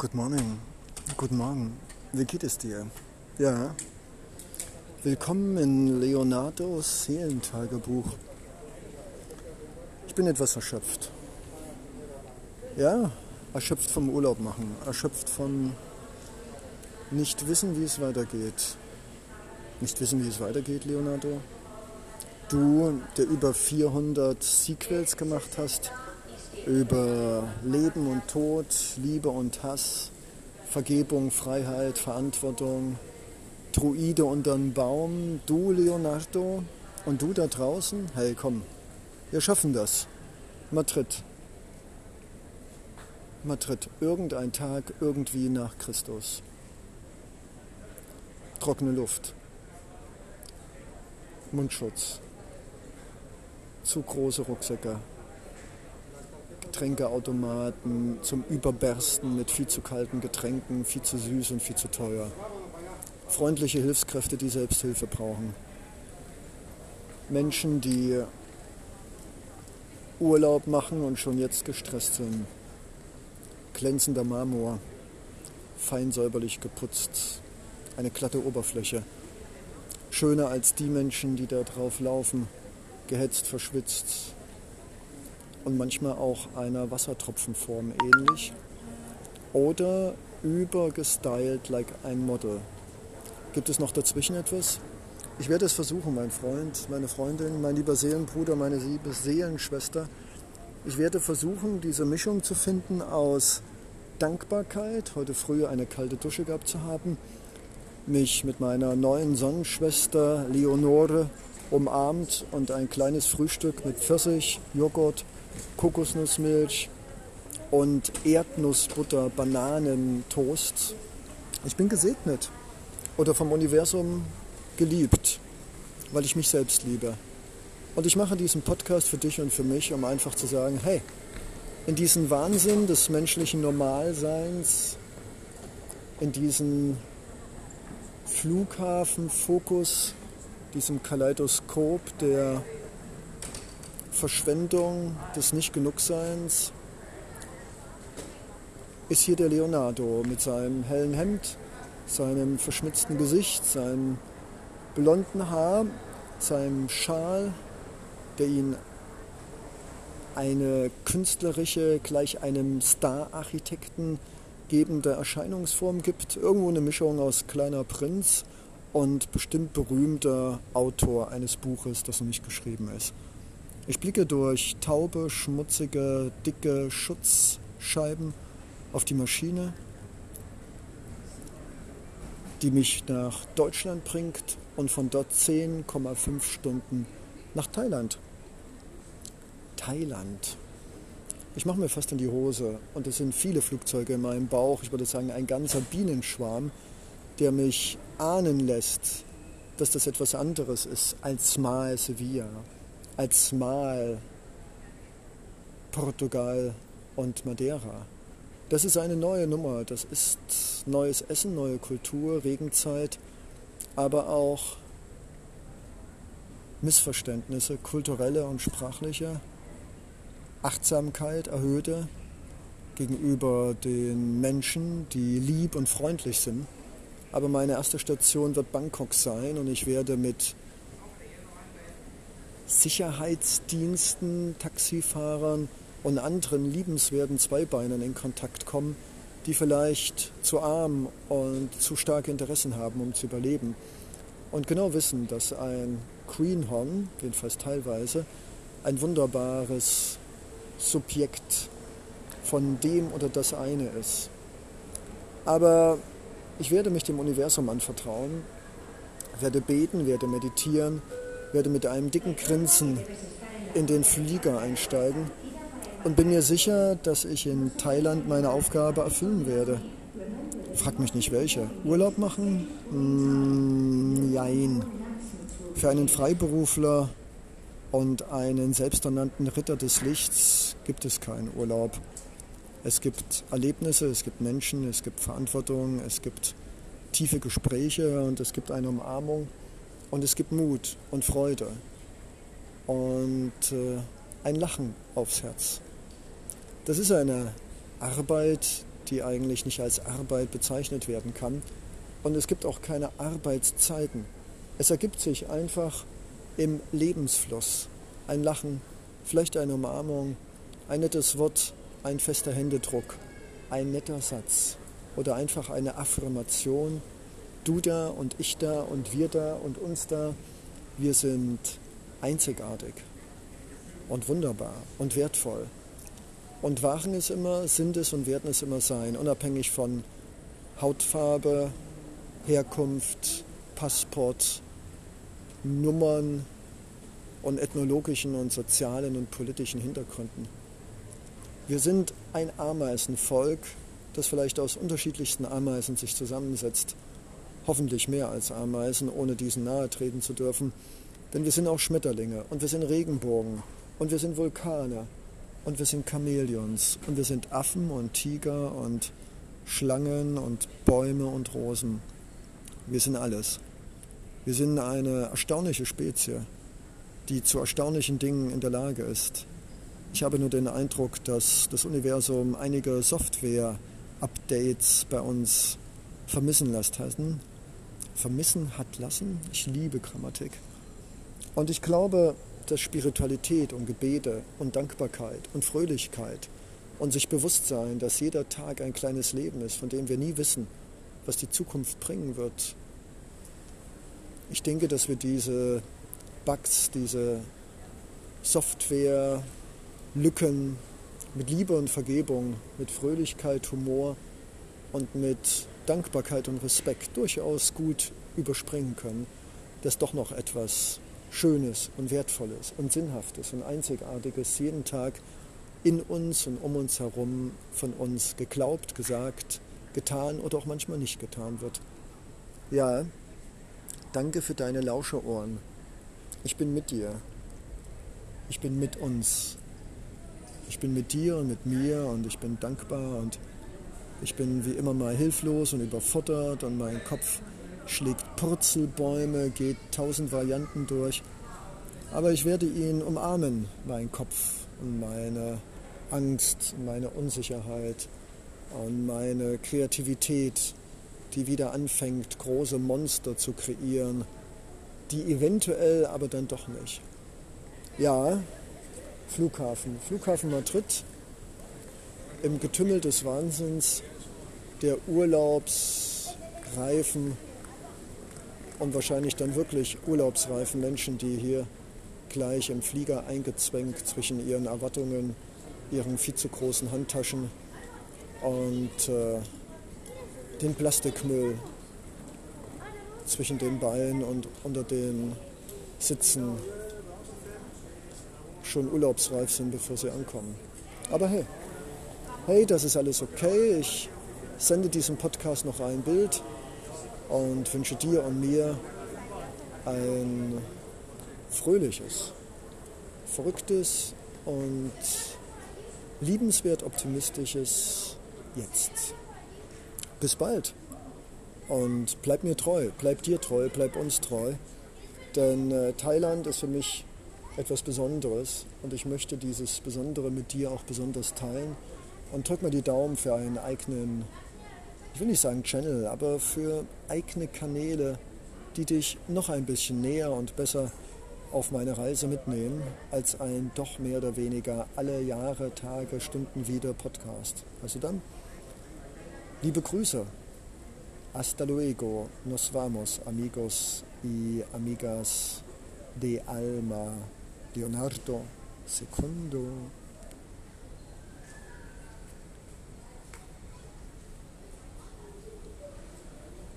Good morning. Guten Morgen. Wie geht es dir? Ja. Willkommen in Leonardos Seelentagebuch. Ich bin etwas erschöpft. Ja, erschöpft vom Urlaub machen, erschöpft von nicht wissen, wie es weitergeht. Nicht wissen, wie es weitergeht, Leonardo? Du, der über 400 Sequels gemacht hast, über Leben und Tod, Liebe und Hass, Vergebung, Freiheit, Verantwortung, Druide unter dem Baum, du Leonardo und du da draußen, hey komm, wir schaffen das. Madrid. Madrid, irgendein Tag irgendwie nach Christus. Trockene Luft. Mundschutz. Zu große Rucksäcke. Getränkeautomaten zum Überbersten mit viel zu kalten Getränken, viel zu süß und viel zu teuer. Freundliche Hilfskräfte, die Selbsthilfe brauchen. Menschen, die Urlaub machen und schon jetzt gestresst sind. Glänzender Marmor, fein säuberlich geputzt, eine glatte Oberfläche. Schöner als die Menschen, die da drauf laufen, gehetzt, verschwitzt, und manchmal auch einer Wassertropfenform ähnlich. Oder übergestylt like ein Model. Gibt es noch dazwischen etwas? Ich werde es versuchen, mein Freund, meine Freundin, mein lieber Seelenbruder, meine liebe Seelenschwester. Ich werde versuchen, diese Mischung zu finden aus Dankbarkeit, heute früh eine kalte Dusche gehabt zu haben, mich mit meiner neuen Sonnenschwester Leonore umarmt und ein kleines Frühstück mit Pfirsich, Joghurt Kokosnussmilch und Erdnussbutter, Bananentoast. Ich bin gesegnet oder vom Universum geliebt, weil ich mich selbst liebe. Und ich mache diesen Podcast für dich und für mich, um einfach zu sagen, hey, in diesen Wahnsinn des menschlichen Normalseins, in diesen Flughafenfokus, diesem Kaleidoskop der Verschwendung, des Nicht-Genugseins, ist hier der Leonardo mit seinem hellen Hemd, seinem verschmitzten Gesicht, seinem blonden Haar, seinem Schal, der ihn eine künstlerische, gleich einem Star-Architekten gebende Erscheinungsform gibt. Irgendwo eine Mischung aus Kleiner Prinz und bestimmt berühmter Autor eines Buches, das noch nicht geschrieben ist. Ich blicke durch taube, schmutzige, dicke Schutzscheiben auf die Maschine, die mich nach Deutschland bringt und von dort 10,5 Stunden nach Thailand. Thailand. Ich mache mir fast in die Hose und es sind viele Flugzeuge in meinem Bauch. Ich würde sagen, ein ganzer Bienenschwarm, der mich ahnen lässt, dass das etwas anderes ist als Mal Sevilla als Mal Portugal und Madeira. Das ist eine neue Nummer. Das ist neues Essen, neue Kultur, Regenzeit, aber auch Missverständnisse, kulturelle und sprachliche, Achtsamkeit, erhöhte gegenüber den Menschen, die lieb und freundlich sind. Aber meine erste Station wird Bangkok sein und ich werde mit Sicherheitsdiensten, Taxifahrern und anderen liebenswerten Zweibeinern in Kontakt kommen, die vielleicht zu arm und zu starke Interessen haben, um zu überleben. Und genau wissen, dass ein Greenhorn, jedenfalls teilweise, ein wunderbares Subjekt von dem oder das eine ist. Aber ich werde mich dem Universum anvertrauen, werde beten, werde meditieren werde mit einem dicken Grinsen in den Flieger einsteigen und bin mir sicher, dass ich in Thailand meine Aufgabe erfüllen werde. Frag mich nicht welche. Urlaub machen? Mm. Für einen Freiberufler und einen selbsternannten Ritter des Lichts gibt es keinen Urlaub. Es gibt Erlebnisse, es gibt Menschen, es gibt Verantwortung, es gibt tiefe Gespräche und es gibt eine Umarmung. Und es gibt Mut und Freude und äh, ein Lachen aufs Herz. Das ist eine Arbeit, die eigentlich nicht als Arbeit bezeichnet werden kann. Und es gibt auch keine Arbeitszeiten. Es ergibt sich einfach im Lebensfluss ein Lachen, vielleicht eine Umarmung, ein nettes Wort, ein fester Händedruck, ein netter Satz oder einfach eine Affirmation. Du da und ich da und wir da und uns da. Wir sind einzigartig und wunderbar und wertvoll. Und waren es immer, sind es und werden es immer sein, unabhängig von Hautfarbe, Herkunft, Passport, Nummern und ethnologischen und sozialen und politischen Hintergründen. Wir sind ein Ameisenvolk, das vielleicht aus unterschiedlichsten Ameisen sich zusammensetzt. Hoffentlich mehr als Ameisen, ohne diesen nahe treten zu dürfen. Denn wir sind auch Schmetterlinge und wir sind Regenbogen und wir sind Vulkane und wir sind Chamäleons und wir sind Affen und Tiger und Schlangen und Bäume und Rosen. Wir sind alles. Wir sind eine erstaunliche Spezie, die zu erstaunlichen Dingen in der Lage ist. Ich habe nur den Eindruck, dass das Universum einige Software-Updates bei uns vermissen lassen. Vermissen hat lassen? Ich liebe Grammatik. Und ich glaube, dass Spiritualität und Gebete und Dankbarkeit und Fröhlichkeit und sich bewusst sein, dass jeder Tag ein kleines Leben ist, von dem wir nie wissen, was die Zukunft bringen wird. Ich denke, dass wir diese Bugs, diese Software, Lücken mit Liebe und Vergebung, mit Fröhlichkeit, Humor und mit Dankbarkeit und Respekt durchaus gut überspringen können, dass doch noch etwas Schönes und Wertvolles und Sinnhaftes und Einzigartiges jeden Tag in uns und um uns herum von uns geglaubt, gesagt, getan oder auch manchmal nicht getan wird. Ja, danke für deine Lauscherohren. Ich bin mit dir. Ich bin mit uns ich bin mit dir und mit mir und ich bin dankbar und ich bin wie immer mal hilflos und überfordert und mein Kopf schlägt Purzelbäume, geht tausend Varianten durch. Aber ich werde ihn umarmen, mein Kopf und meine Angst, meine Unsicherheit und meine Kreativität, die wieder anfängt, große Monster zu kreieren, die eventuell aber dann doch nicht. Ja, Flughafen. Flughafen Madrid im Getümmel des Wahnsinns der urlaubsreifen und wahrscheinlich dann wirklich urlaubsreifen Menschen, die hier gleich im Flieger eingezwängt zwischen ihren Erwartungen, ihren viel zu großen Handtaschen und äh, den Plastikmüll zwischen den Beinen und unter den Sitzen schon urlaubsreif sind, bevor sie ankommen. Aber hey, hey, das ist alles okay. Ich sende diesem Podcast noch ein Bild und wünsche dir und mir ein fröhliches, verrücktes und liebenswert optimistisches Jetzt. Bis bald und bleib mir treu, bleib dir treu, bleib uns treu, denn äh, Thailand ist für mich etwas Besonderes und ich möchte dieses Besondere mit dir auch besonders teilen. Und drück mal die Daumen für einen eigenen, ich will nicht sagen Channel, aber für eigene Kanäle, die dich noch ein bisschen näher und besser auf meine Reise mitnehmen, als ein doch mehr oder weniger alle Jahre, Tage, Stunden wieder Podcast. Also dann, liebe Grüße. Hasta luego, nos vamos, amigos y amigas de alma. Leonardo II